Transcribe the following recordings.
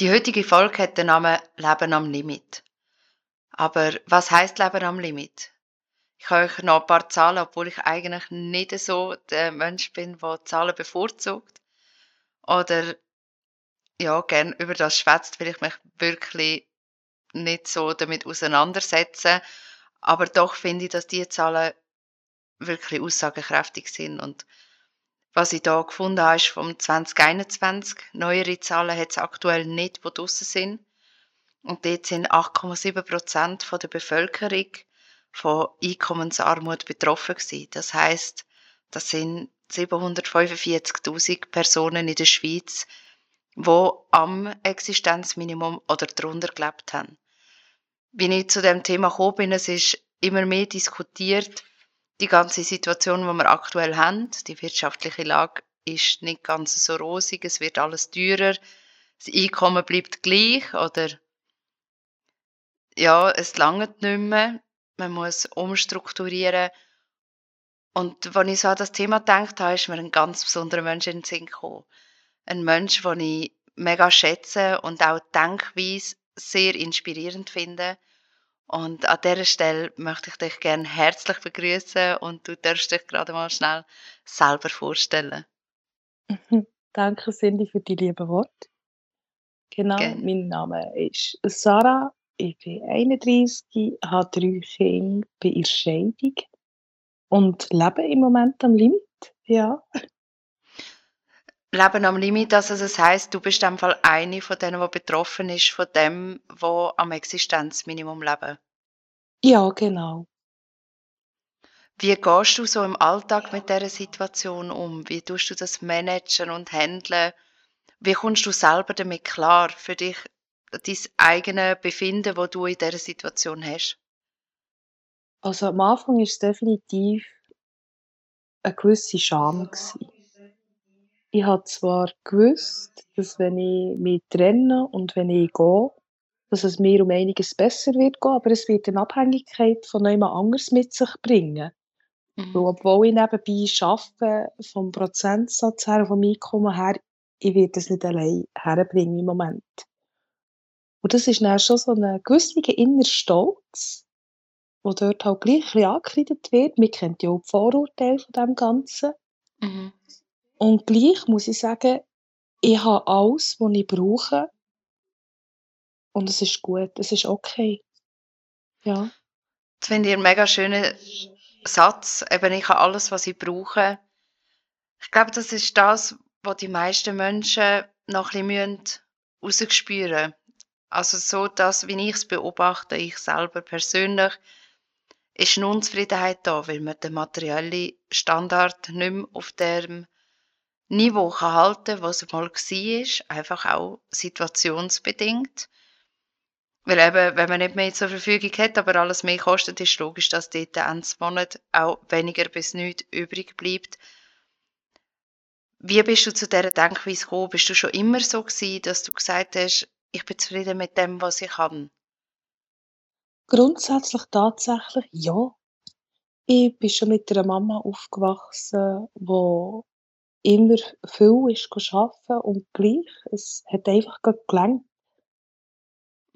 Die heutige Folge hat den Namen Leben am Limit. Aber was heißt Leben am Limit? Ich habe euch noch ein paar Zahlen, obwohl ich eigentlich nicht so der Mensch bin, der Zahlen bevorzugt. Oder ja, gern über das schwätzt, weil ich mich wirklich nicht so damit auseinandersetze. Aber doch finde ich, dass diese Zahlen wirklich aussagekräftig sind und was ich da gefunden habe, ist vom 2021. Neuere Zahlen hat es aktuell nicht, die draussen sind. Und dort sind 8,7 Prozent der Bevölkerung von Einkommensarmut betroffen gewesen. Das heißt, das sind 745.000 Personen in der Schweiz, die am Existenzminimum oder darunter gelebt haben. Wie ich zu dem Thema gekommen bin, es ist immer mehr diskutiert, die ganze Situation, die wir aktuell haben, die wirtschaftliche Lage ist nicht ganz so rosig, es wird alles teurer, das Einkommen bleibt gleich oder ja, es langt nicht mehr, man muss umstrukturieren. Und als ich so an das Thema gedacht habe, ist mir ein ganz besonderer Mensch in den Sinn gekommen. Ein Mensch, den ich mega schätze und auch denkweise sehr inspirierend finde. Und an dieser Stelle möchte ich dich gerne herzlich begrüßen und du darfst dich gerade mal schnell selber vorstellen. Danke, Cindy, für die lieben Worte. Genau, Gerne. mein Name ist Sarah, ich bin 31, habe drei Kinder, bin in Scheidung und lebe im Moment am Limit, ja. Leben am Limit, also das heißt, du bist dem Fall eine von denen, die betroffen ist von dem, wo am Existenzminimum leben. Ja, genau. Wie gehst du so im Alltag mit dieser Situation um? Wie tust du das managen und handeln? Wie kommst du selber damit klar für dich, dein eigenes Befinden, wo du in dieser Situation hast? Also am Anfang war es definitiv eine gewisse Scham. Gewesen. Ich habe zwar gewusst, dass wenn ich mich trenne und wenn ich gehe, dass es mir um einiges besser wird gehen, aber es wird eine Abhängigkeit von jemand anderes mit sich bringen. Mhm. Weil obwohl ich nebenbei arbeite, vom Prozentsatz her, vom Einkommen her, ich werde es nicht allein herbringen im Moment. Und das ist dann schon so ein gewisser innerer Stolz, der dort halt gleich ein bisschen angekreidet wird. Man kennt ja auch die Vorurteile von dem Ganzen. Mhm. Und gleich muss ich sagen, ich habe alles, was ich brauche. Und es ist gut, es ist okay. Ja. Das finde ich einen mega schönen Satz. Eben, ich habe alles, was ich brauche. Ich glaube, das ist das, was die meisten Menschen noch ein bisschen rausspüren müssen. Also so das, wie ich es beobachte, ich selber persönlich, ist eine Unzufriedenheit da, weil man den materiellen Standard nicht mehr auf dem Niveau kann halten was es mal war, einfach auch situationsbedingt. Weil eben, wenn man nicht mehr zur Verfügung hat, aber alles mehr kostet, ist logisch, dass dort Ende Monat auch weniger bis nichts übrig bleibt. Wie bist du zu dieser Denkweise gekommen? Bist du schon immer so gewesen, dass du gesagt hast, ich bin zufrieden mit dem, was ich habe? Grundsätzlich tatsächlich ja. Ich bin schon mit einer Mama aufgewachsen, die immer viel ist arbeiten und gleich, es hat einfach gelangt.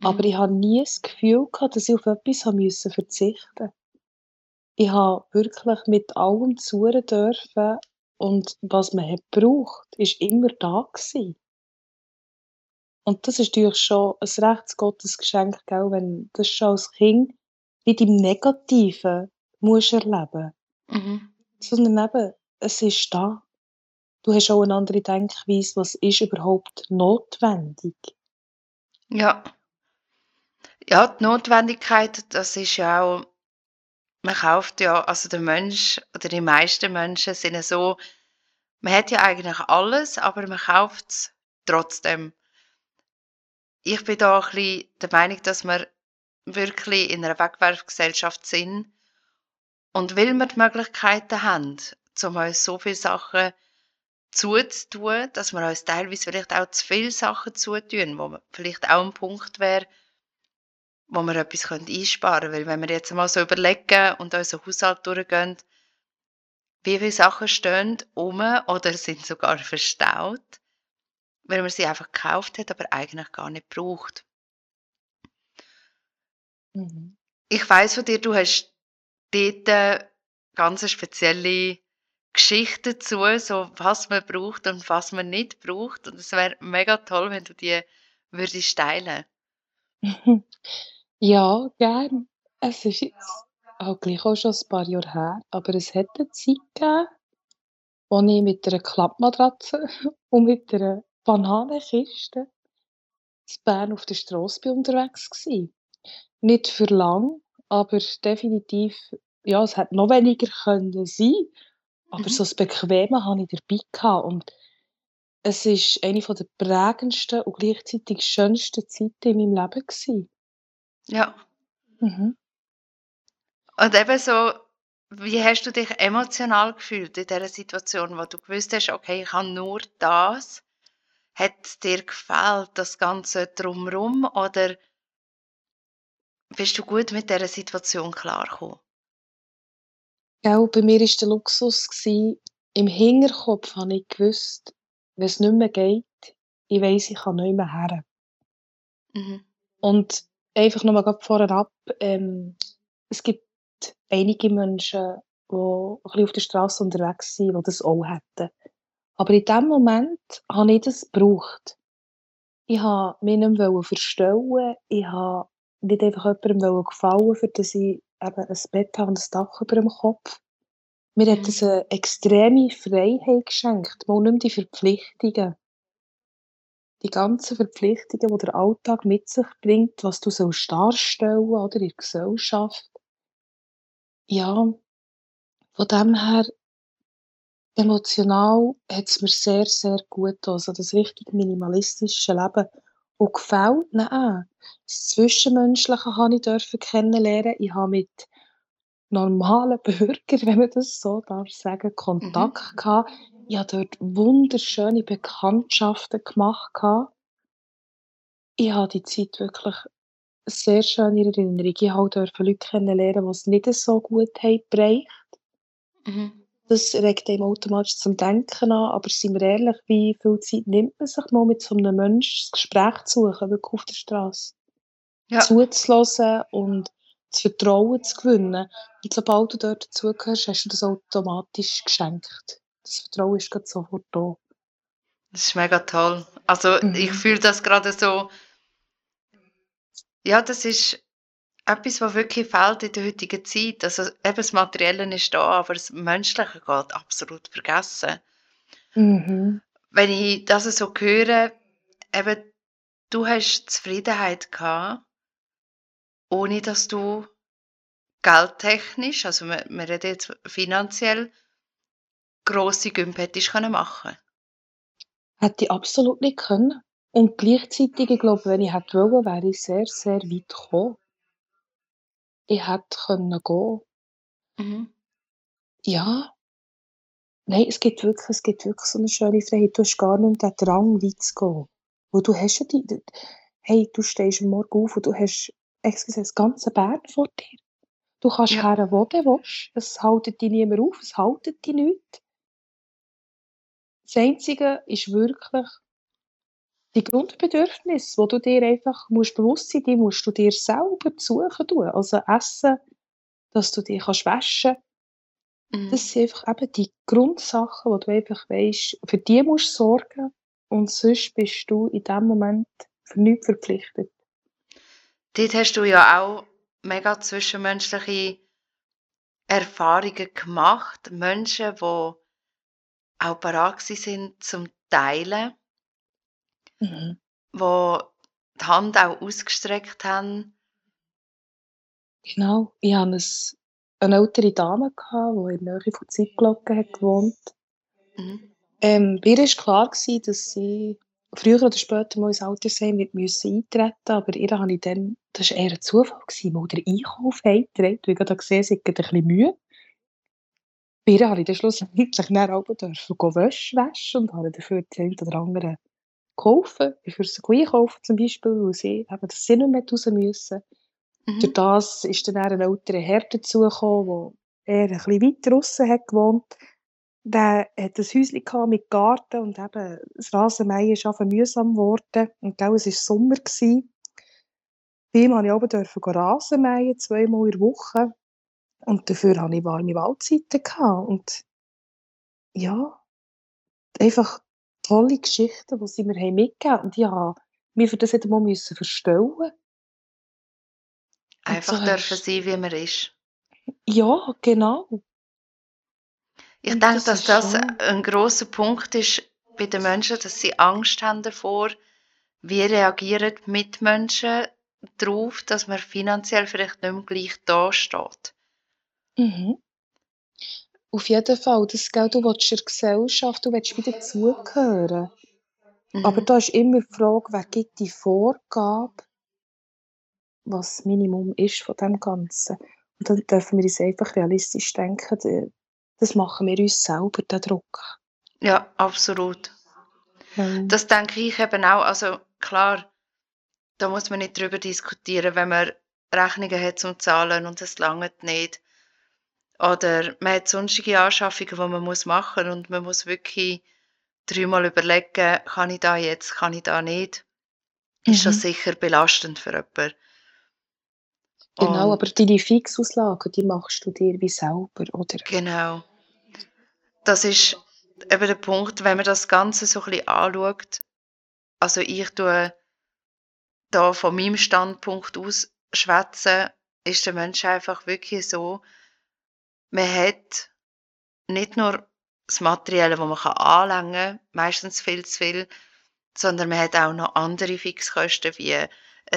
Aber mhm. ich habe nie das Gefühl gehabt, dass ich auf etwas müssen verzichten Ich habe wirklich mit allem zuhören dürfen und was man hat gebraucht, ist immer da gewesen. Und das ist natürlich schon ein Rechtsgottesgeschenk, gell, wenn das schon als Kind nicht im Negativen musst erleben. Mhm. Sondern eben, es ist da. Du hast auch eine andere Denkweise, was ist überhaupt notwendig? Ja. Ja, die Notwendigkeit, das ist ja auch, man kauft ja, also der Mensch oder die meisten Menschen sind ja so, man hat ja eigentlich alles, aber man kauft es trotzdem. Ich bin da ein bisschen der Meinung, dass wir wirklich in einer Wegwerfgesellschaft sind und weil wir die Möglichkeiten haben, um uns so viele Sachen zuzutun, dass wir uns teilweise vielleicht auch zu viele Sachen zutun, wo vielleicht auch ein Punkt wäre, wo wir etwas einsparen können. Weil wenn wir jetzt mal so überlegen und unseren Haushalt durchgehen, wie viele Sachen stehen um oder sind sogar verstaut, weil man sie einfach gekauft hat, aber eigentlich gar nicht braucht. Mhm. Ich weiß von dir, du hast dort ganz eine spezielle Geschichte dazu, so was man braucht und was man nicht braucht. Und es wäre mega toll, wenn du die würdest teilen. Ja, gern. Es ist jetzt auch gleich auch schon ein paar Jahre her, aber es hat eine Zeit gegeben, wo ich mit einer Klappmatratze und mit einer Bananenkiste in Bern auf der Strasse bin unterwegs gsi. Nicht für lang, aber definitiv ja, es hätte noch weniger können sein aber Mhm. so das Bequeme hatte ich dabei gehabt und es ist eine der prägendsten und gleichzeitig schönsten Zeiten in meinem Leben gsi. Ja. Mhm. Und eben so, wie hast du dich emotional gefühlt in dieser Situation, wo du gewusst hast, okay, ich habe nur das? Hat dir gefällt, das Ganze drumherum, oder bist du gut mit dieser Situation klargekommen? Gell, bei mir war der Luxus gsi im Hinterkopf habe ich gewusst, wenn's nicht mehr geht, ich weiss, ich kann nicht mehr her. Mhm. Und einfach noch mal grad vorab, ähm, es gibt einige Menschen, die ein bisschen auf der Strasse unterwegs sind, die das auch hätten. Aber in dem Moment habe ich das gebraucht. Ich wollte mich nicht mehr verstellen, ich wollte nicht einfach jemandem gefallen, für das ich eben ein Bett habe und ein Dach über dem Kopf. Mir hat Mhm. das 'ne extreme Freiheit geschenkt, mal nicht mehr die Verpflichtungen. Die ganzen Verpflichtungen, die der Alltag mit sich bringt, was du sollst darstellen, oder, in der Gesellschaft. Ja, von dem her emotional hat's mir sehr, sehr gut getan, also das richtig minimalistische Leben. Und gefällt auch. Das Zwischenmenschliche habe ich dürfen kennenlernen. Ich habe mit normalen Bürgern, wenn man das so darf sagen, Mhm. Kontakt gehabt. Ich habe dort wunderschöne Bekanntschaften gemacht gehabt. Ich habe die Zeit wirklich sehr schön in Erinnerung. Ich dürfen Leute kennenlernen, die's nicht so gut haben gereicht. Mhm. Das regt einem automatisch zum Denken an, aber seien wir ehrlich, wie viel Zeit nimmt man sich mal mit so 'nem Menschen das Gespräch zu suchen, wirklich auf der Strasse? Ja. Zuzuhören und das Vertrauen zu gewinnen. Und sobald du dort dazugehörst, hast du das automatisch geschenkt. Das Vertrauen ist grad sofort da. Das ist mega toll. Also, ich Mhm. fühle das grade so ja, das ist etwas, was wirklich fehlt in der heutigen Zeit. Also, eben das Materielle ist da, aber das Menschliche geht absolut vergessen. Mhm. Wenn ich das so höre, eben, du hast Zufriedenheit gehabt ohne dass du geldtechnisch, also wir wir reden jetzt finanziell, grosse Gümpe hättest können machen. Hätte ich absolut nicht können. Und gleichzeitig, ich glaube, wenn ich hätte wollen, wäre ich sehr, sehr weit gekommen. Ich hätte können gehen. Mhm. Ja. Nein, es gibt wirklich es gibt wirklich so 'ne schöne Freiheit. Du hast gar nicht mehr den Drang, weit zu gehen. Weil du hast ja die hey, du stehst am Morgen auf und du hast, excusez, das ganze Bern vor dir. Du kannst Ja. her, wo du willst. Es haltet dich niemand auf, es haltet dich nichts. Das Einzige ist wirklich die Grundbedürfnisse, wo du dir einfach musst bewusst sein, die musst du dir selber suchen tun. Also Essen, dass du dich kannst waschen. Mhm. Das sind einfach eben die Grundsachen, wo du einfach weisst, für die musst du sorgen und sonst bist du in dem Moment für nichts verpflichtet. Dort hast du ja auch mega zwischenmenschliche Erfahrungen gemacht. Menschen, die auch bereit sind zum Teilen. Mhm. Die die Hand auch ausgestreckt haben. Genau. Ich hatte es 'ne ältere Dame gehabt, die in der Nähe von Zeitglocken hat gewohnt. Mhm. Ähm, ihr war klar dass sie früher oder später mal ins Altersheim wird müssen eintreten, aber ihr habe ich dann das war eher 'n Zufall gsi, mal den Einkauf heimgetragen, weil ich gerade gesehen habe, sie hat ein bisschen Mühe. Bei ihr habe ich dann schlussendlich dann runter dürfen waschen und habe dafür das eine oder geholfen, bin für sie einkaufen zum Beispiel, weil sie eben dass sie nicht mehr raus müssen. Durch Mhm. das ist dann 'n älterer Herr dazugekommen, der eher ein bisschen weiter draussen hat gewohnt. der hat ein Häuschen mit Garten und eben das Rasenmähen ist einfach mühsam geworden. Und gell, es war Sommer. Gewesen. Bei ihm durfte ich oben Rasenmähen, zweimal in der Woche. Und dafür hatte ich warme Waldzeiten. Gehabt. Und ja, einfach tolle Geschichten, die sie mir mitgegeben haben. Und ich musste mich für das nicht einmal verstellen. Einfach so dürfen sein, wie man ist. Ja, genau. Ich und denke, das dass das schon... ein großer Punkt ist bei den Menschen, dass sie Angst haben davor, wie reagieren Mitmenschen darauf, dass man finanziell vielleicht nicht mehr gleich dasteht. Mhm. Auf jeden Fall, das Geld, du willst der Gesellschaft, du willst wieder zugehören. Mhm. Aber da ist immer die Frage, wer gibt die Vorgabe, was das Minimum ist von dem Ganzen. Und dann dürfen wir uns einfach realistisch denken, das machen wir uns selber, den Druck. Ja, absolut. Ja. Das denke ich eben auch. Also klar, da muss man nicht drüber diskutieren, wenn man Rechnungen hat zum Zahlen und es langt nicht. Oder man hat sonstige Anschaffungen, die man muss machen und man muss wirklich dreimal überlegen, kann ich da jetzt, kann ich da nicht. Mhm. Ist das mhm. sicher belastend für jemanden. Genau, aber deine Fixauslagen, die machst du dir wie selber, oder? Genau. Das ist eben der Punkt, wenn man das Ganze so ein bisschen anschaut. Also ich tue da von meinem Standpunkt aus schwätzen, ist der Mensch einfach wirklich so, man hat nicht nur das Materielle, das man anlängen kann, meistens viel zu viel, sondern man hat auch noch andere Fixkosten wie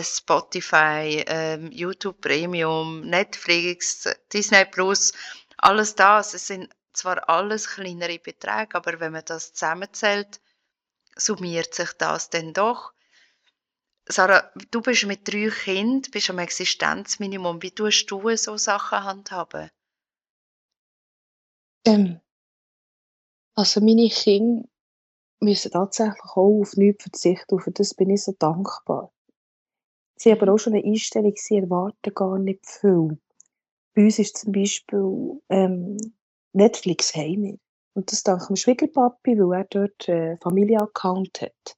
Spotify, ähm, YouTube Premium, Netflix, Disney Plus, alles das. Es sind zwar alles kleinere Beträge, aber wenn man das zusammenzählt, summiert sich das dann doch. Sarah, du bist mit drei Kindern, bist am Existenzminimum. Wie tust du so Sachen handhaben? Ähm, also meine Kinder müssen tatsächlich auch auf nichts verzichten. Für das bin ich so dankbar. Sie haben aber auch schon eine Einstellung, sie erwarten gar nicht viel. Bei uns ist zum Beispiel ähm, Netflix haben Und das dank dem Schwiegerpapi, weil er dort einen Familienaccount hat.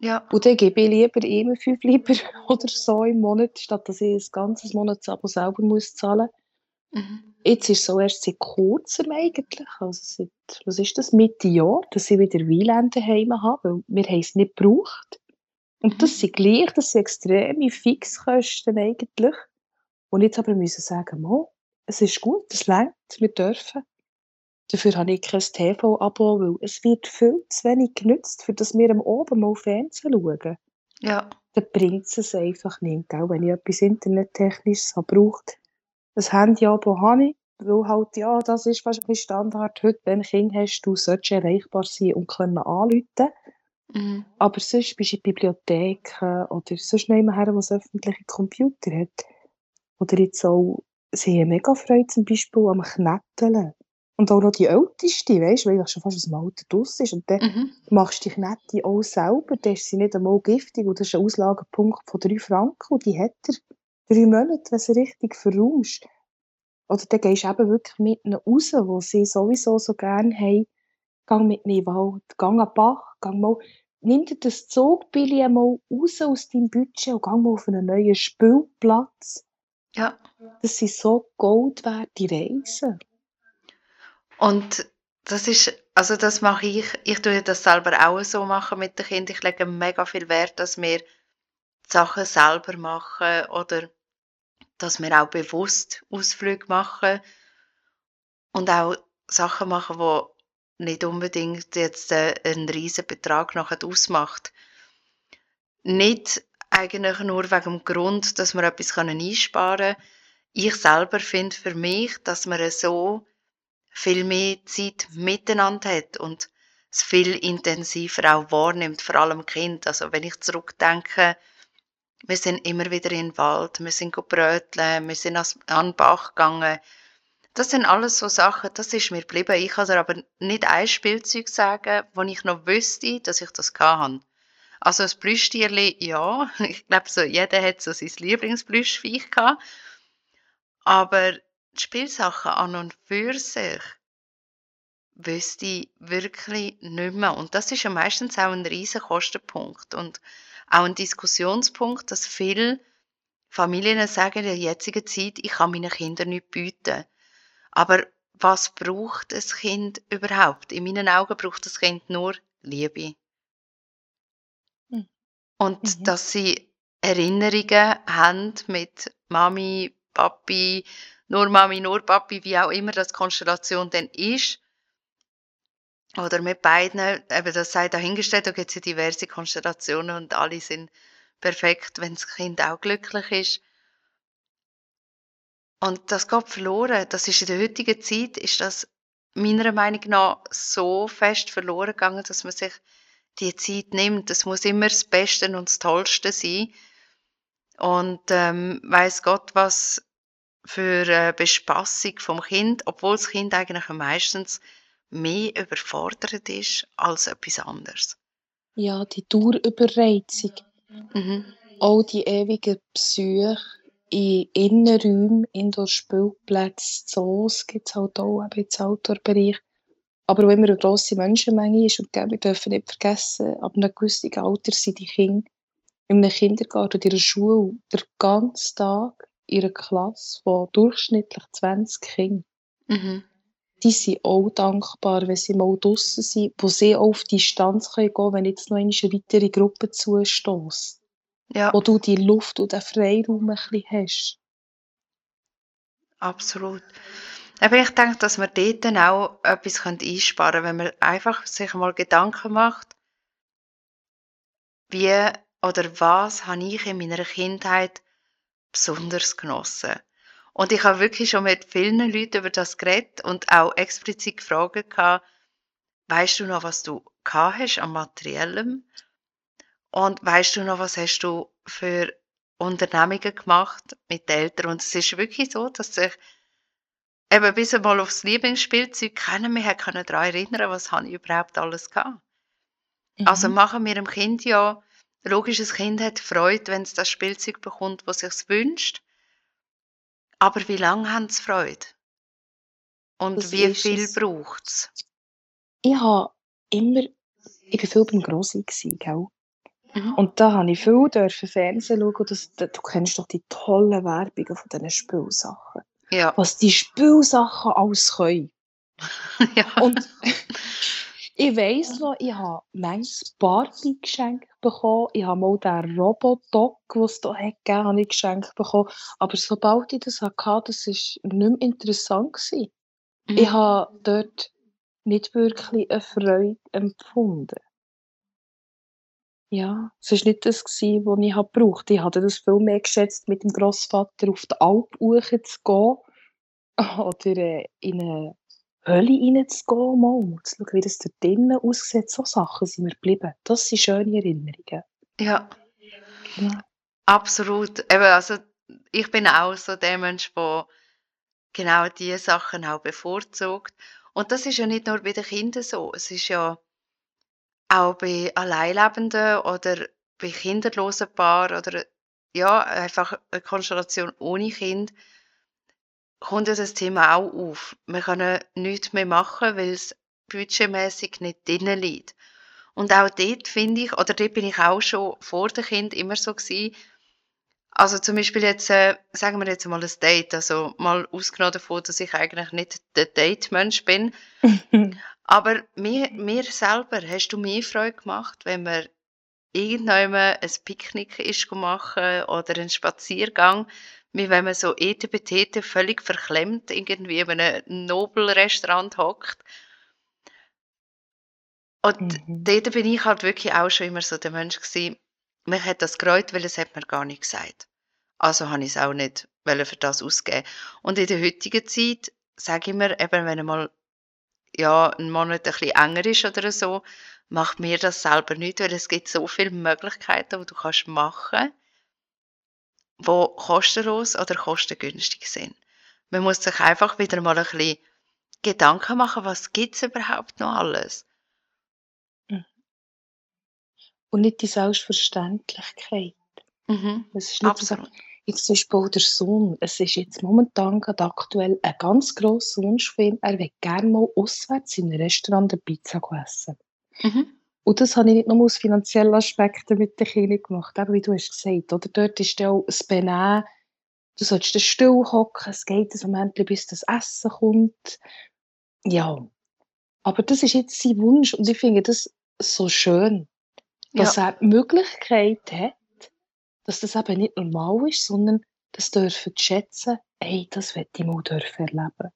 Ja. Und dann gebe ich lieber ihm fünf lieber oder so im Monat, statt dass ich ein ganzes Monatsabo selber muss zahlen muss. Mhm. Jetzt ist es so erst seit kurzem eigentlich, also seit, was ist das, Mitte Jahr, dass ich wieder WLAN daheim habe, weil wir haben es nicht gebraucht. Und das sind gleich, das sind extreme Fixkosten eigentlich. Und jetzt aber müssen sagen, Mo, es ist gut, es längt, wir dürfen. Dafür habe ich kein TV-Abo, weil es wird viel zu wenig genutzt, für dass wir am Oben mal Fernsehen schauen. Ja. Dann bringt es einfach nicht, gell? wenn ich etwas Internettechnisches habe, braucht. Ein Handy-Abo habe ich, weil halt, ja, das ist fast ein Standard heute, wenn du Kind hast, du solltest erreichbar sein und können anrufen. Mhm. Aber sonst bist du in Bibliotheken oder sonst jemand her, der öffentliche Computer hat. Oder jetzt auch, sie haben mega Freude zum Beispiel am Knetteln. Und auch noch die älteste, weißt du, weil ich schon fast aus dem Alter draus ist. Und dann mhm. machst du die Knete auch selber. Dann ist sie nicht einmal giftig. Und das ist ein Auslagepunkt von drei Franken. Und die hat er drei Monate, wenn sie richtig verrauscht. Oder dann gehst du eben wirklich mit ihnen raus, wo sie sowieso so gerne haben. Gang mit ihnen in den Wald, gang an den Bach, gang mal, nimm dir das Zugbillet mal raus aus deinem Budget und gang mal auf einen neuen Spielplatz. Ja. Das sind so goldwerte Reisen. Und das ist, also das mache ich, ich tue das selber auch so machen mit den Kindern. Ich lege mega viel Wert, dass wir Sachen selber machen oder dass wir auch bewusst Ausflüge machen und auch Sachen machen, die nicht unbedingt jetzt äh, einen riesen Betrag nachher ausmacht. Nicht eigentlich nur wegen dem Grund, dass wir etwas einsparen können. Ich selber finde für mich, dass man so viel mehr Zeit miteinander hat und es viel intensiver auch wahrnimmt, vor allem Kind. Also wenn ich zurückdenke, wir sind immer wieder in den Wald, wir sind bröteln, wir sind an den Bach gegangen. Das sind alles so Sachen, das ist mir geblieben. Ich kann aber nicht ein Spielzeug sagen, wo ich noch wüsste, dass ich das kann. Also das Plüschtierli, ja, ich glaube so, jeder hat so sein Lieblingsplüschviech gehabt. Aber die Spielsachen an und für sich, wüsste ich wirklich nicht mehr. Und das ist ja meistens auch ein riesen Kostenpunkt und auch ein Diskussionspunkt, dass viele Familien sagen in der jetzigen Zeit, ich kann meinen Kindern nicht bieten. Aber was braucht ein Kind überhaupt? In meinen Augen braucht das Kind nur Liebe. Mhm. Und dass sie Erinnerungen haben mit Mami, Papi, nur Mami, nur Papi, wie auch immer das Konstellation dann ist. Oder mit beiden, eben das sei dahingestellt, da gibt es ja diverse Konstellationen und alle sind perfekt, wenn das Kind auch glücklich ist. Und das geht verloren. Das ist in der heutigen Zeit, ist das meiner Meinung nach so fest verloren gegangen, dass man sich die Zeit nimmt. Es muss immer das Beste und das Tollste sein. Und ähm, weiß Gott, was für eine Bespassung vom Kind, obwohl das Kind eigentlich meistens mehr überfordert ist als etwas anderes. Ja, die Dauerüberreizung. Mhm. Auch die ewigen Besuche in Innenräumen, Indoor-Spielplätze, Zoos gibt es halt auch eben im Outdoor-Bereich. Aber wo immer eine grosse Menschenmenge ist, und wir dürfen nicht vergessen, ab einem gewissen Alter sind die Kinder in einem Kindergarten oder in einer Schule den ganzen Tag in einer Klasse von durchschnittlich 20 Kindern. Mhm. Die sind auch dankbar, wenn sie mal draussen sind, wo sie auch auf Distanz gehen können, wenn jetzt noch eine weitere Gruppe zustößt. Ja, Wo du die Luft und den Freiraum ein bisschen hast. absolut. Aber ich denke, dass man dort dann auch etwas einsparen können, wenn man einfach sich mal Gedanken macht, wie oder was habe ich in meiner Kindheit besonders genossen. Und ich habe wirklich schon mit vielen Leuten über das geredet und auch explizit gefragt, gehabt, weißt du noch, was du gehabt hast an Materiellem? Und weißt du noch, was hast du für Unternehmungen gemacht mit Eltern? Und es ist wirklich so, dass sich eben bis einmal aufs Lieblingsspielzeug mehr hat können daran erinnern, was habe ich überhaupt alles gehabt. Also Mhm. machen wir dem Kind ja, logisch, ein Kind hat Freude, wenn es das Spielzeug bekommt, was es sich wünscht. Aber wie lange haben sie Freude? Und Das wie viel es. braucht es? Ich habe immer, ich war viel beim Grossi, gell? Mhm. Und da habe ich viel dürfen Fernsehen schauen. Das, da- du kennst doch die tollen Werbungen von diesen Spielsachen. Ja, Was die Spielsachen alles können. ja. Und ich weiss noch, ich habe manches Barbie geschenkt bekommen. Ich habe mal den Robodog, den es hat gegeben habe ich geschenkt bekommen. Aber sobald ich das hatte, das war nicht mehr interessant. Gewesen. Ich Mhm. habe dort nicht wirklich eine Freude empfunden. Ja, es war nicht das, was ich gebraucht Ich hatte das viel mehr geschätzt, mit dem Grossvater auf die Alp zu gehen oder äh, in eine Hölle reinzugehen, mal zu schauen, wie das da drinnen aussieht. So Sachen sind mir geblieben. Das sind schöne Erinnerungen. ja, Ja. absolut. Eben, also ich bin auch so der Mensch, der genau diese Sachen auch bevorzugt. Und das ist ja nicht nur bei den Kindern so. Es ist ja auch bei Alleinlebenden oder bei kinderlosen Paaren oder ja, einfach eine Konstellation ohne Kind kommt ja das Thema auch auf. Wir können nichts mehr machen, weil es budgetmäßig nicht drin liegt. Und auch dort finde ich, oder dort bin ich auch schon vor dem Kind immer so gewesen, also zum Beispiel jetzt, äh, sagen wir jetzt mal ein Date, also mal ausgenommen davon, dass ich eigentlich nicht der Date-Mensch bin, aber mir, mir selber hast du mehr Freude gemacht, wenn wir irgendjemand ein Picknick ist machen oder einen Spaziergang, wie wenn man so etepetete völlig verklemmt irgendwie in einem Nobelrestaurant hockt. Und Mhm. dort bin ich halt wirklich auch schon immer so der Mensch gewesen, mich hat das gereut, weil es hat mir gar nicht gesagt. Also habe ich es auch nicht für das ausgeben. Und in der heutigen Zeit sage ich mir, eben wenn einmal ja, ein Monat ein bisschen enger ist oder so, macht mir das selber nicht, weil es gibt so viele Möglichkeiten, die du kannst machen, die kostenlos oder kostengünstig sind. Man muss sich einfach wieder mal ein bisschen Gedanken machen, was gibt es überhaupt noch alles? Und nicht die Selbstverständlichkeit. Mhm. Es ist nicht so, Absolut. Jetzt zum Beispiel auch der Sohn. Es ist jetzt momentan gerade aktuell ein ganz grosser Wunsch von ihm. Er will gerne mal auswärts in einem Restaurant eine Pizza essen. Mhm. Und das habe ich nicht nur aus finanziellen Aspekten mit den Kindern gemacht, eben wie du hast gesagt, oder? Dort ist dann auch das Benehmen, du sollst dann still hocken, es geht ein Moment, bis das Essen kommt. Ja. Aber das ist jetzt sein Wunsch und ich finde das so schön, dass Ja. er die Möglichkeit hat, dass das eben nicht normal ist, sondern das dürfen zu schätzen, hey, das will ich mal dürfen erleben.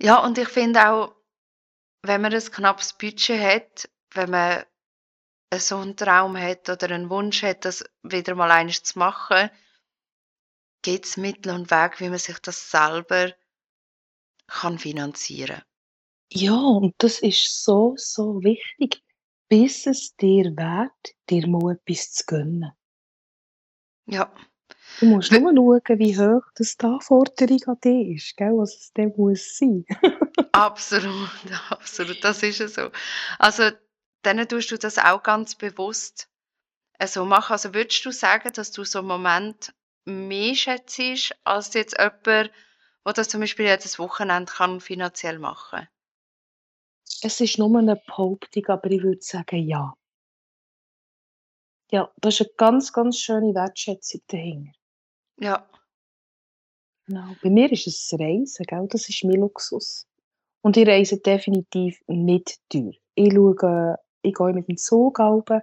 Ja, und ich finde auch, wenn man ein knappes Budget hat, wenn man so einen Traum hat oder einen Wunsch hat, das wieder mal eines zu machen, gibt es Mittel und Wege, wie man sich das selber kann finanzieren Ja, und das ist so, so wichtig, bis es dir wert, dir mal etwas zu gönnen. Ja, Du musst nur schauen, wie hoch das die Anforderung an dich ist, gell, was es dann muss sein. Absolut, absolut, das ist ja so. Also, dann tust du das auch ganz bewusst äh, so machen. Also, würdest du sagen, dass du so einen Moment mehr schätzt, als jetzt jemand, der das zum Beispiel jedes Wochenende kann finanziell machen Es ist nur eine Behauptung, aber ich würde sagen, ja. Ja, das ist eine ganz, ganz schöne Wertschätzung dahinter. Ja, Genau. Bei mir ist es Reisen, gell? das ist mein Luxus. Und ich reise definitiv nicht teuer. Ich schaue, ich gehe mit dem Zug runter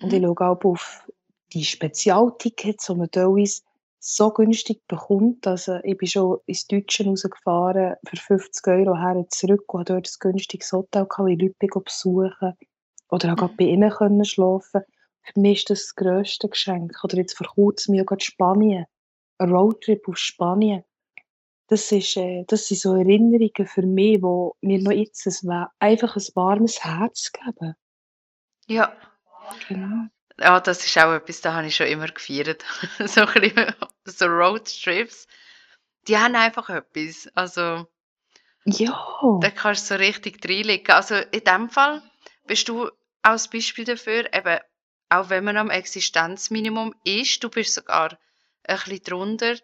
und ich mhm. schaue auch auf die Spezialtickets, die man teilweise so günstig bekommt. Also ich bin schon ins Deutsche rausgefahren für 50 Euro her und zurück und habe dort ein günstiges Hotel gehabt, in Lübeck besuchen. Oder auch gerade Mhm. bei ihnen können schlafen. Für mich ist das das grösste Geschenk. Oder jetzt vor kurzem ja gerade Spanien. Ein Roadtrip auf Spanien. Das, ist, äh, das sind so Erinnerungen für mich, die mir noch jetzt ein, einfach ein warmes Herz geben. ja. Genau. Ja, das ist auch etwas, das habe ich schon immer gefeiert. so, ein bisschen, so Roadtrips, die haben einfach etwas. Also, Ja. da kannst du so richtig reinlegen. Also, in dem Fall bist du auch ein Beispiel dafür, eben, auch wenn man am Existenzminimum ist, du bist sogar ein bisschen drunter,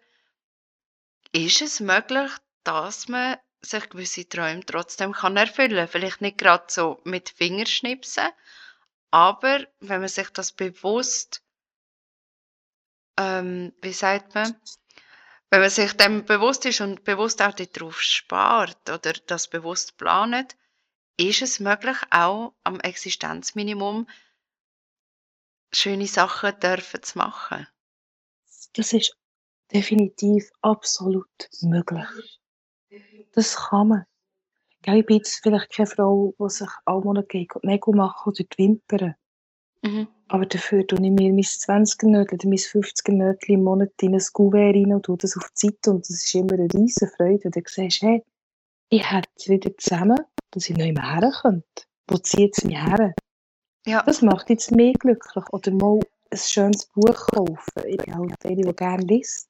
ist es möglich, dass man sich gewisse Träume trotzdem erfüllen kann. Vielleicht nicht gerade so mit Fingerschnipsen, aber wenn man sich das bewusst, ähm, wie sagt man, wenn man sich dem bewusst ist und bewusst auch darauf spart oder das bewusst planet, ist es möglich, auch am Existenzminimum schöne Sachen dürfen zu machen. Das ist definitiv absolut möglich. Das kann man. Gell, ich bin jetzt vielleicht keine Frau, die sich alle Monate die Nägel machen oder die Wimpern. Mhm. Aber dafür tue ich mir mein 20er-Nötchen oder mein 50er-Nötchen im Monat in ein Kuvert rein und tue das auf die Seite. Und das ist immer eine riesen Freude, wenn du siehst, hey, ich hätte es wieder zusammen, dass ich nicht mehr her könnte. Wo zieht es mich her? Ja, Das macht jetzt mehr glücklich. Oder mal ein schönes Buch kaufen. Ich bin halt eine, die gerne liest.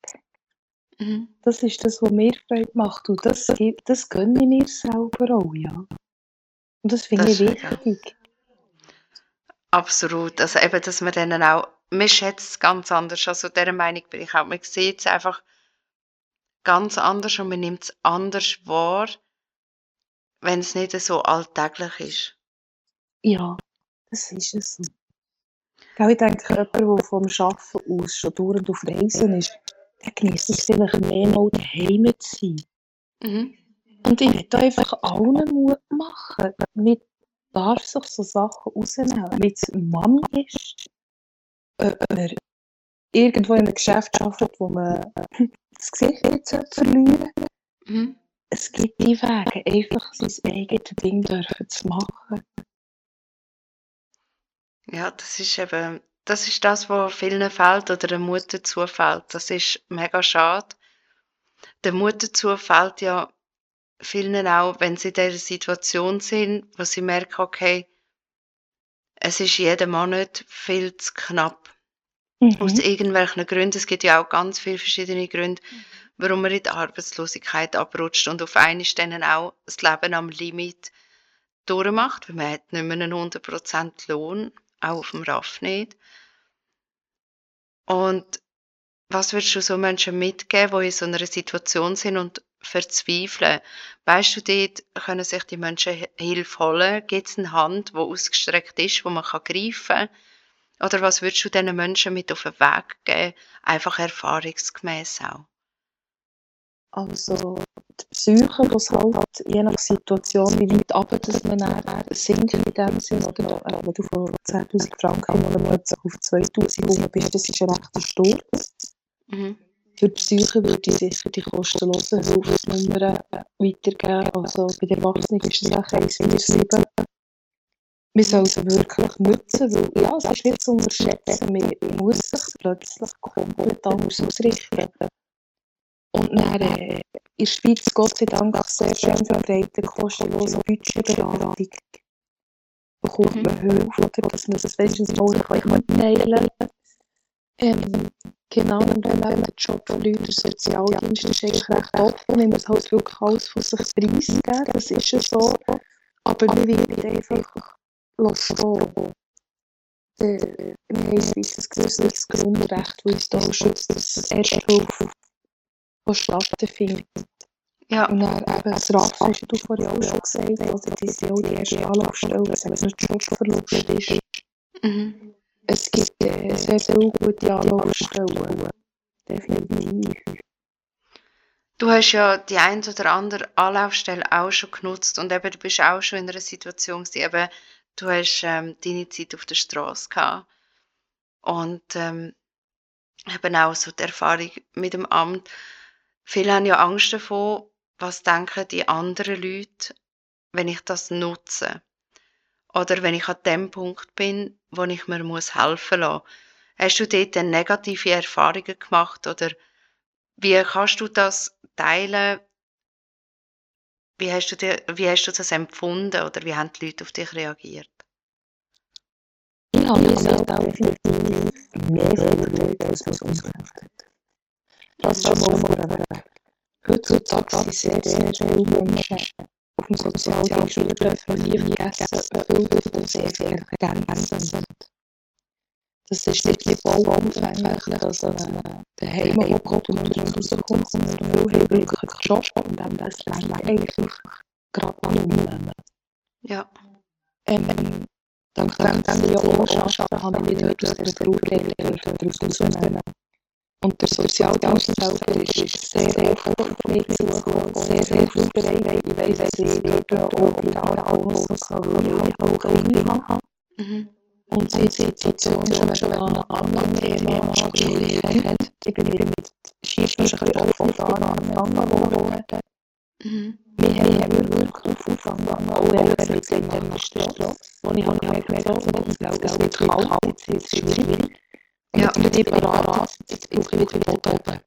mhm. Das ist das, was mir Freude macht. Und das, das gönne ich mir selber auch, ja. Und das finde ich wichtig. absolut. Also eben, dass man dann auch, man schätzt es ganz anders. Also dieser Meinung bin ich auch. Man sieht es einfach ganz anders und man nimmt es anders wahr, wenn es nicht so alltäglich ist. Ja, das ist es so. Gell, Ich denke, jemand, der vom Arbeiten aus schon dauernd auf Reisen ist, der genießt es vielleicht mehr mal daheim zu sein. Mhm. Und ich möchte einfach allen Mut machen. Man darf sich so Sachen rausnehmen. Wenn es Mami ist, ob man irgendwo in einem Geschäft arbeitet, wo man das Gesicht nicht verlieren. Mhm. Es gibt die Wege, einfach sein eigenes Ding dürfen zu machen. Ja, das ist eben, das ist das, was vielen fehlt oder der Mut dazu fehlt. Das ist mega schade. Der Mut dazu fehlt ja vielen auch, wenn sie in dieser Situation sind, wo sie merken, okay, es ist jeden Monat viel zu knapp. Aus Mhm. irgendwelchen Gründen. Es gibt ja auch ganz viele verschiedene Gründe, warum man in die Arbeitslosigkeit abrutscht und auf einmal dann auch das Leben am Limit durchmacht, weil man hat nicht mehr einen 100% Lohn, auch auf dem RAF nicht. Und was würdest du so Menschen mitgeben, die in so einer Situation sind und verzweifeln? Weißt du, dort können sich die Menschen Hilfe holen? Gibt es eine Hand, die ausgestreckt ist, wo man kann greifen kann? Oder was würdest du diesen Menschen mit auf den Weg geben? Einfach erfahrungsgemäß auch. Also die Psyche, was halt je nach Situation, wie weit runter dass man sinkt in dem Sinn, oder äh, wenn du von 10'000 Franken im Monat auf 2'000 rum bist, das ist ein rechter Sturz. Mhm. Für die Psyche würde ich sicher die kostenlosen Hilfsnummern äh, weitergeben. Also bei den Erwachsenen ist es auch 147. Wir sollen sie wirklich nutzen, weil ja, es ist nicht zu unterschätzen, man muss sich plötzlich komplett anders ausrichten. Und dann äh, in der Schweiz, Gott sei Dank, auch sehr schön verbreitet, kostenlose Budgetberatung. Bekommt man Hilfe, oder dass man das wenigstens mitteilen kann. Ähm, genau, und dann eben der Job von Leuten, Sozialdienst ist eigentlich recht offen, man muss halt wirklich alles von sich preisgeben, das ist ja so. Aber man wird einfach stehen. Der, wir haben ein gewisses Grundrecht, das uns da schützt, dass Ersthilfe stattfindet. Ja. Und dann eben das RAF, hast du vorhin auch schon gesagt, also die sind auch die erste Anlaufstelle, wenn es ein Jobverlust ist. Mhm. Es gibt äh, sehr, sehr gute Anlaufstellen. Definitiv. Du hast ja die ein oder andere Anlaufstelle auch schon genutzt und eben du bist auch schon in einer Situation gewesen, eben, du hast ähm, deine Zeit auf der Straße gehabt und ähm, eben auch so die Erfahrung mit dem Amt. Viele haben ja Angst davor, was denken die anderen Leute, wenn ich das nutze. Oder wenn ich an dem Punkt bin, wo ich mir muss helfen lassen. Hast du dort negative Erfahrungen gemacht oder wie kannst du das teilen? Wie hast du, dir, wie hast du das empfunden oder wie haben die Leute auf dich reagiert? Ja, wir sind definitiv mehr verletzt, als wir uns gedacht haben. Das schon mal vorweg. Heutzutage sind sehr, sehr viele Menschen auf dem Sozialdienst oder dürfen nie vergessen, von sehr, sehr Grenzen sind. Das ist nicht wie vollumfänglich, dass man daheim ankommt und wieder rauskommt, sondern viele haben wirklich Job und dann das eigentlich gerade annehmen. Ja. Ähm, dank dem, dass ich auch arbeite, habe ich mich dort aus der Berufsregelung rausnehmen und der Sozialdienst selber ist sehr, sehr hilfreich zugekommen, sehr, sehr hilfsbereit. Ich weiss, dass ich dort auch überall alles kann, auch Kinder haben. Mhm. Und sie die Situation schon, schon an einem Thema schon geschrieben hat, ich bin mit Skifischen offen da angefangen worden. Mhm. Wir haben wirklich aufgefangen, auch wenn es mit dem Stress, wo ich habe gemerkt, es wird kalt, jetzt ist es schwierig. Ja. Und ich bin parat, jetzt brauche ich wieder Boden.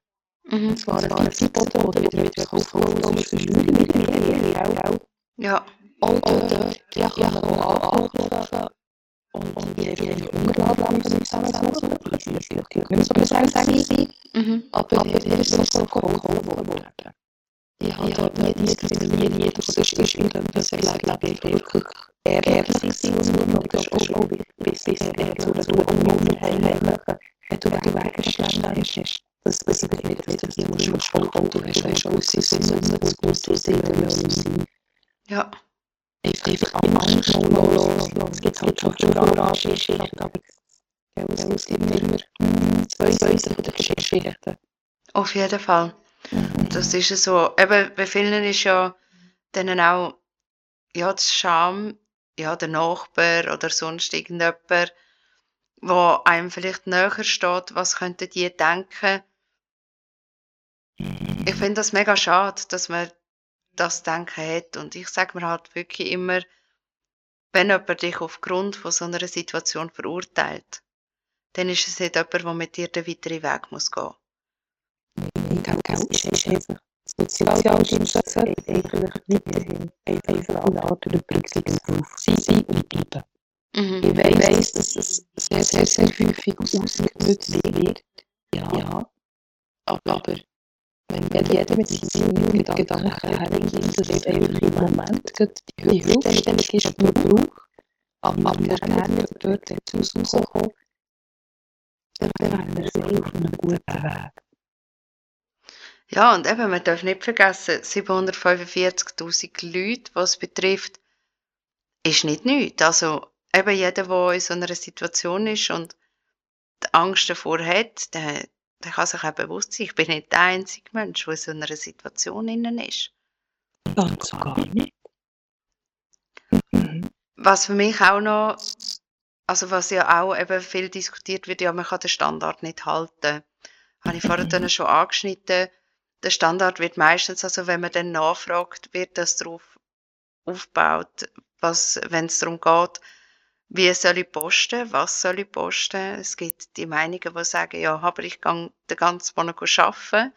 Mhm. Es war ein Boden, oder wieder mit Kaufen, oder Verschwörung mit mir. Ja. Auch dort, ja, kann man auch anrufen. Und, und die haben Unterlagen zusammensuchen. Die sind natürlich nicht so sagen, Mhm. aber mir ist sofort geholfen worden. Ich habe dort nie das ist geschrieben, das ist wirklich ehrlich sein und nur das ist auch bis bisher zu der Unverhältnis, wenn du den Weg gestanden hast. Das bedeutet nicht, dass du musst auch du hast weißt auch sie sind das muss du sehen Ja. Einfach Angst los, es gibt halt schon viel Angeschichten, aber es gibt immer zwei Seiten von der Geschichte. Auf jeden Fall. Das ist ja so. Eben, bei vielen ist ja dann auch ja, die Scham, ja, der Nachbar oder sonst irgendjemand, wo einem vielleicht näher steht, was könnten die denken. Ich finde das mega schade, dass man das Denken hat. Und ich sage mir halt wirklich immer, wenn jemand dich aufgrund von so einer Situation verurteilt, dann ist es nicht jemand, der mit dir den weiteren Weg muss gehen. Ich glaube, es ist einfach Sozialdienst sollte eigentlich weiterhin einfach alle Art Überbrückungshilfe sein und bleiben. Mhm. Ich weiss, dass es sehr, sehr, sehr häufig ausgenutzt wird. Ja. Aber wenn jeder mit seinen Gedanken hergeht, dass es einfach im Moment die Hilfestellung ist, die man braucht, aber man gerne dort rauskommen dann wären wir sehr auf einem guten Weg. Ja, und eben, man darf nicht vergessen, 745.000 Leute, was es betrifft, ist nicht nichts. Also, eben jeder, der in so einer Situation ist und die Angst davor hat, der, der kann sich auch bewusst sein, ich bin nicht der einzige Mensch, der in so einer Situation innen ist. Ganz gar nicht. Mhm. Was für mich auch noch, also was ja auch eben viel diskutiert wird, ja, man kann den Standard nicht halten. Habe ich vorhin dann schon angeschnitten. Der Standard wird meistens, also wenn man dann nachfragt, wird das darauf aufgebaut, was, wenn es darum geht, wie soll ich posten, was soll ich posten. Es gibt die Meinungen, die sagen, ja, aber ich gehe den ganzen Monat arbeiten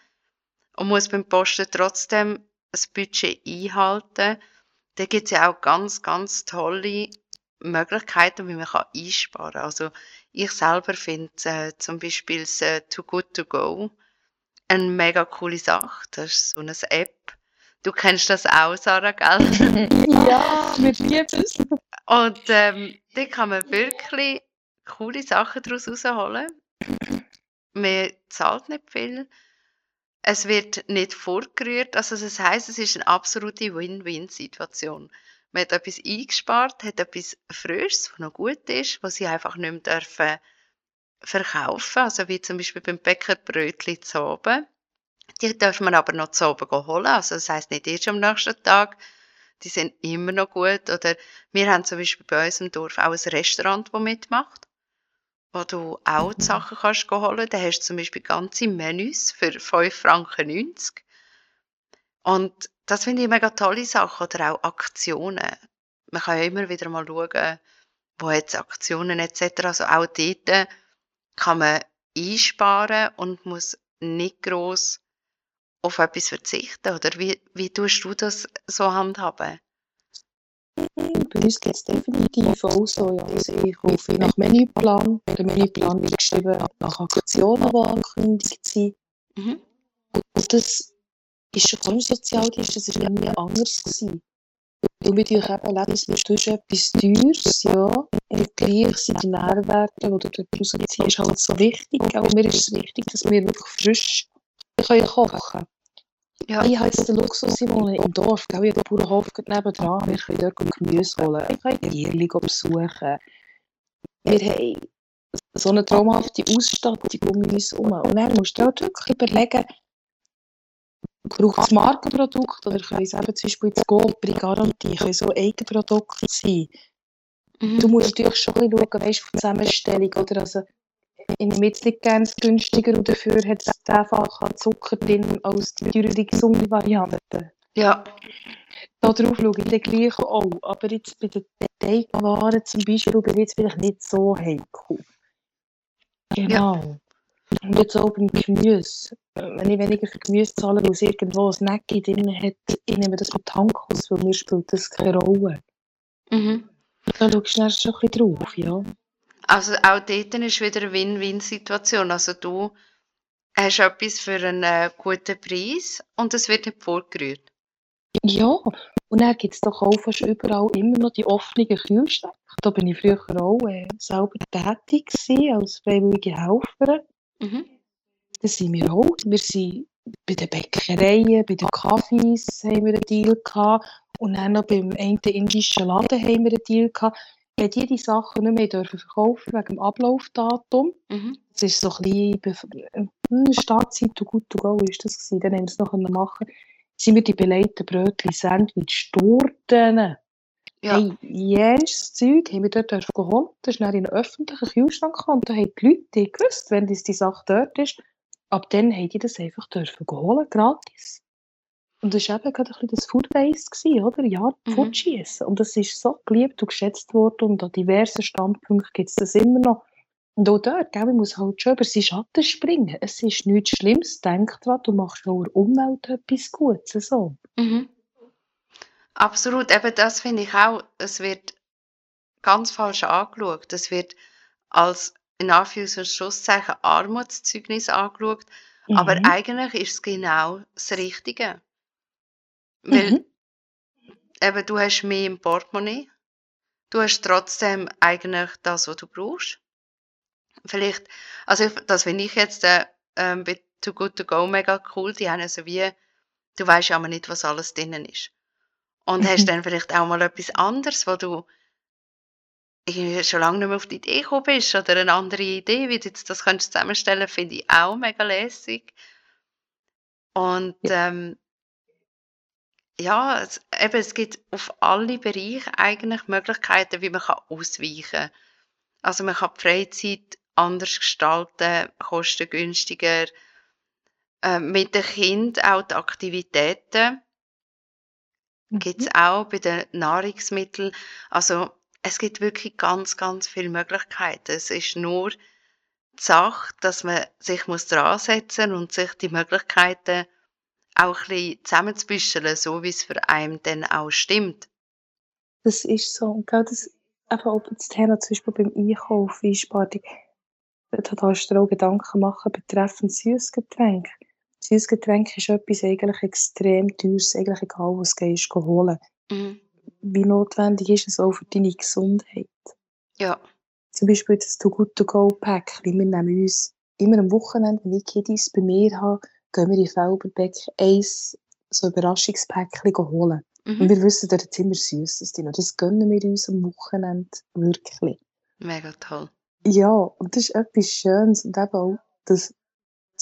und muss beim Posten trotzdem das Budget einhalten. Da gibt es ja auch ganz, ganz tolle Möglichkeiten, wie man kann einsparen kann. Also ich selber finde äh, zum Beispiel das äh, Too Good To Go eine mega coole Sache. Das ist so eine App. Du kennst das auch, Sarah, gell? ja, wir lieben es. Und ähm, da kann man wirklich coole Sachen daraus rausholen. Man zahlt nicht viel. Es wird nicht vorgerührt. Also das heißt, es ist eine absolute Win-Win-Situation. Man hat etwas eingespart, hat etwas Frisches, was noch gut ist, was sie einfach nicht mehr dürfen verkaufen. Also wie zum Beispiel beim Bäcker Brötchen zu oben. Die dürfen man aber noch zu oben holen. Also das heißt nicht erst am nächsten Tag. Die sind immer noch gut. Oder wir haben zum Beispiel bei uns im Dorf auch ein Restaurant, das mitmacht wo du auch die Sachen kannst holen. Da hast du zum Beispiel ganze Menüs für 5,90 Franken. Und das finde ich mega tolle Sache. Oder auch Aktionen. Man kann ja immer wieder mal schauen, wo jetzt Aktionen etc. Also auch dort kann man einsparen und muss nicht gross auf etwas verzichten. Oder wie, wie tust du das so handhaben? Bei uns geht es definitiv auch so. Ja. Also ich rufe nach Menüplan. Der Menüplan wird geschrieben nach Aktionen, die angekündigt sind. Mhm. Und das ist schon im Sozialdienst, das war nie anders. Gewesen. Eben Lebensmittel ist etwas Teures, ja, und gleich sind die Nährwerte, die du daraus ziehst, halt so wichtig. Auch mir ist es wichtig, dass wir wirklich frisch kochen können. Ja, ich habe jetzt den Luxus, ich wohne im Dorf, gell? ich habe den Bauernhof nebenan, wir können dort Gemüse holen, ich kann Tierchen besuchen. Wir haben so eine traumhafte Ausstattung um uns herum. Und dann musst du auch wirklich überlegen, braucht es Markenprodukte oder können es eben zum Beispiel jetzt Gold bei Garantie, können so Eigenprodukte sein. Mhm. Du musst natürlich schon ein bisschen schauen, weißt, die Zusammenstellung, oder? Also, nehme jetzt nicht gerne günstiger und dafür hat es einfach Zucker drin als die teure, gesunde Variante. Ja. Darauf schaue ich dann gleich auch. Aber jetzt bei den Teigwaren zum Beispiel bin ich jetzt vielleicht nicht so heikel. Genau. Ja. Und jetzt auch beim Gemüse. Wenn ich weniger für Gemüse zahle, weil es irgendwo ein Necki drin hat, ich nehme das mit Tankos, weil mir spielt das keine Rolle. Mhm. Da schaust du schon ein bisschen drauf, ja. Also auch dort ist wieder eine Win-Win-Situation. Also du hast etwas für einen äh, guten Preis und es wird nicht vorgerührt. Ja, und dann gibt es doch auch fast überall immer noch die offenen Kühlschränke. Da bin ich früher auch äh, selber tätig gewesen, als freiwillige Helferin. Mhm. Das sind wir auch. Wir sind bei den Bäckereien, bei den Kaffees haben wir einen Deal gehabt. Und dann noch beim einen indischen Laden haben wir einen Deal gehabt wenn die die Sachen nicht mehr dürfen verkaufen wegen dem Ablaufdatum, mhm. das ist so ein bisschen eine Startzeit to good to go ist das gewesen, dann haben wir es noch machen sind wir die belegten Brötchen, Sandwich, Torten, ja. Hey, jedes Zeug haben wir dort holen. Das ist dann in einen öffentlichen Kühlschrank gekommen. Und da haben die Leute die gewusst, wenn das die Sache dort ist. Ab dann haben die das einfach dürfen holen, gratis. Und das war eben gerade ein bisschen das Food Waste, oder? Ja, mhm. Foodschießen. Und das ist so geliebt und geschätzt worden und an diversen Standpunkten gibt es das immer noch. Und auch dort, gell, man muss halt schon über seinen Schatten springen. Es ist nichts Schlimmes. Denk dran, du machst auch der Umwelt etwas Gutes. So. Mhm. Absolut. Eben das finde ich auch, es wird ganz falsch angeschaut. Es wird als in Anführungs- und Schlusszeichen Armutszeugnis angeschaut. Mhm. Aber eigentlich ist es genau das Richtige. Weil mhm. eben, du hast mehr im Portemonnaie. Du hast trotzdem eigentlich das, was du brauchst. Vielleicht also, das finde ich jetzt, äh, ähm, bei Too Good To Go mega cool. Die haben ja so wie du weisst ja immer nicht, was alles drinnen ist. Und hast dann vielleicht auch mal etwas anderes, wo du schon lange nicht mehr auf die Idee gekommen bist oder eine andere Idee, wie du jetzt das könntest zusammenstellen, finde ich auch mega lässig. Und, Ja. ähm ja, es eben, es gibt auf alle Bereiche eigentlich Möglichkeiten, wie man kann ausweichen kann. Also, man kann die Freizeit anders gestalten, kostengünstiger. Ähm, mit den Kind auch die Aktivitäten gibt's Mhm. auch bei den Nahrungsmitteln. Also, es gibt wirklich ganz, ganz viele Möglichkeiten. Es ist nur die Sache, dass man sich muss dransetzen und sich die Möglichkeiten auch ein bisschen zusammenzubüscheln, so wie's für einen dann auch stimmt. Das ist so. Und gell, das eben auch das Thema zum Beispiel beim Einkauf, Einsparung. Da darfst du dir auch Gedanken machen betreffend Süßgetränk. Süßgetränk ist etwas eigentlich extrem Teures, eigentlich egal, wo du's gehst holen. Mhm. Wie notwendig ist es auch für deine Gesundheit? Ja. Zum Beispiel das Too Good To Go Päckchen. Wir nehmen uns immer am Wochenende, wenn ich Kiddies bei mir habe, gehen wir in Felberbeck eins so Überraschungspäckchen holen. Und Mhm. wir wissen, da ist immer Süßes drin. Und das gönnen wir uns am Wochenende wirklich. Mega toll. Ja, und das ist etwas Schönes und eben auch das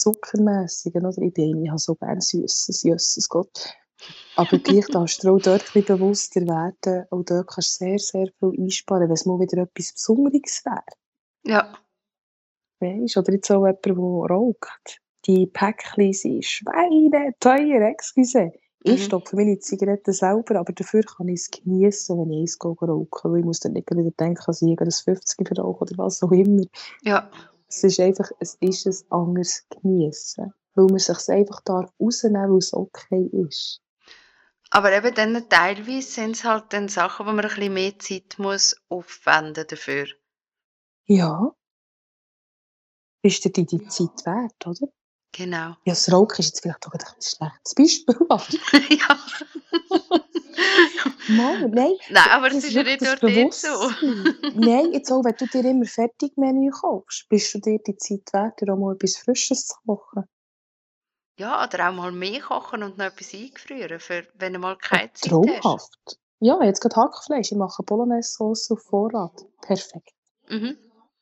Zuckermässige, oder? Ich bin ich habe so gerne Süßes, jösses Gott. Aber gleich darfst du auch dort ein bewusster werden. Auch dort kannst du sehr, sehr viel einsparen, wenn es mal wieder etwas Besonderes wäre. Ja. Weisst oder jetzt auch jemand, der raucht. Die Päckchen sind schweineteuer, excuse. Ich Mhm. stopfe meine Zigaretten selber, aber dafür kann ich es geniessen, wenn ich eins gehe rauchen. Weil ich muss dann nicht wieder denken, dass ich das 50 verrauche oder was auch immer. Ja. Es ist einfach, es ist ein anderes Geniessen. Weil man sich's einfach darf rausnehmen, weil es okay ist. Aber eben dann teilweise sind's halt dann Sachen, wo man ein bisschen mehr Zeit muss aufwenden dafür. Ja. Ist dir die die Zeit wert, oder? Genau. Ja, das Rauchen ist jetzt vielleicht auch ein schlechtes Beispiel, Ja. Nein. Nein, aber es ist ja nicht nur dort so. Nein, jetzt auch, wenn du dir immer Fertigmenü kaufst, bist du dir die Zeit wert, dir auch mal etwas Frisches zu kochen? Ja, oder auch mal mehr kochen und noch etwas eingefrieren, für wenn du mal keine Zeit hast. Traumhaft. Ja, jetzt gerade Hackfleisch. Ich mache Bolognese-Sauce auf Vorrat. Perfekt. Mhm.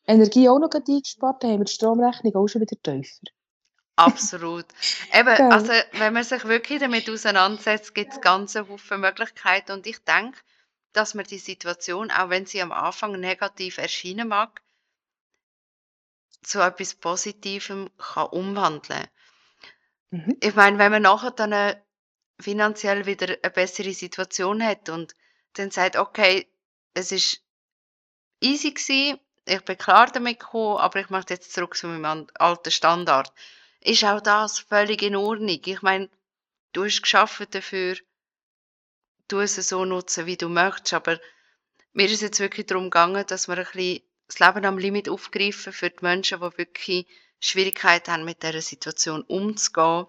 Energie auch noch eingespart, dann haben wir die Stromrechnung auch schon wieder tiefer. Absolut. Eben, Gell? also, wenn man sich wirklich damit auseinandersetzt, gibt's ganz 'n Haufen Möglichkeiten und ich denke, dass man die Situation, auch wenn sie am Anfang negativ erscheinen mag zu etwas Positivem kann umwandeln. Mhm. Ich meine, wenn man nachher dann, äh, finanziell wieder 'ne bessere Situation hat und dann sagt: „Okay, es ist easy gsi, ich bin klar damit gekommen, aber ich möchte jetzt zurück zu meinem alten Standard.“ Ist auch das völlig in Ordnung. Ich meine, du hast gearbeitet dafür. Tu es so nutzen, wie du möchtest, aber mir ist jetzt wirklich darum gegangen, dass wir ein bisschen das Leben am Limit aufgreifen für die Menschen, die wirklich Schwierigkeiten haben, mit dieser Situation umzugehen,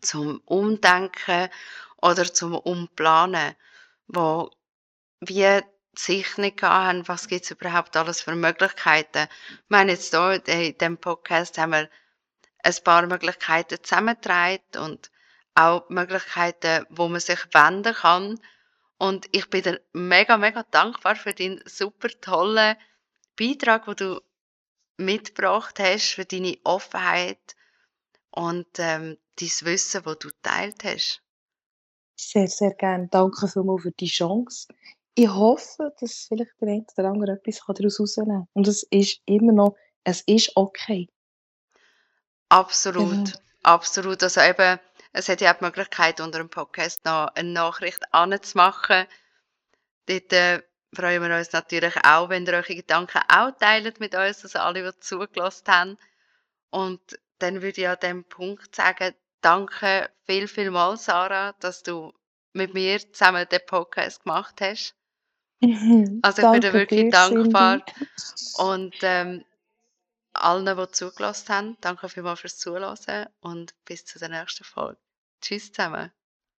zum Umdenken oder zum Umplanen, wo wie sich nicht haben, was gibt's überhaupt alles für Möglichkeiten. Wir haben jetzt hier in diesem Podcast haben wir ein paar Möglichkeiten zusammengetragen und auch Möglichkeiten, wo man sich wenden kann. Und ich bin dir mega, mega dankbar für deinen super tollen Beitrag, den du mitgebracht hast, für deine Offenheit und, ähm, dein Wissen, das du geteilt hast. Sehr, sehr gerne. Danke vielmals für die Chance. Ich hoffe, dass vielleicht der eine oder andere etwas daraus rausnehmen kann. Und es ist immer noch es ist okay. Absolut, Genau. absolut. Also eben, es hat ja auch die Möglichkeit, unter dem Podcast noch eine Nachricht anzumachen. Dort, äh, freuen wir uns natürlich auch, wenn ihr eure Gedanken auch teilt mit uns, also alle, die zugelassen haben. Und dann würde ich an diesem Punkt sagen, danke viel, vielmals, Sarah, dass du mit mir zusammen den Podcast gemacht hast. Mhm. Also, ich bin dir wirklich dankbar Cindy. und, ähm, allen, die zugelassen haben, danke vielmals fürs Zuhören und bis zur nächsten Folge. Tschüss zusammen.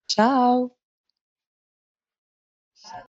Ciao.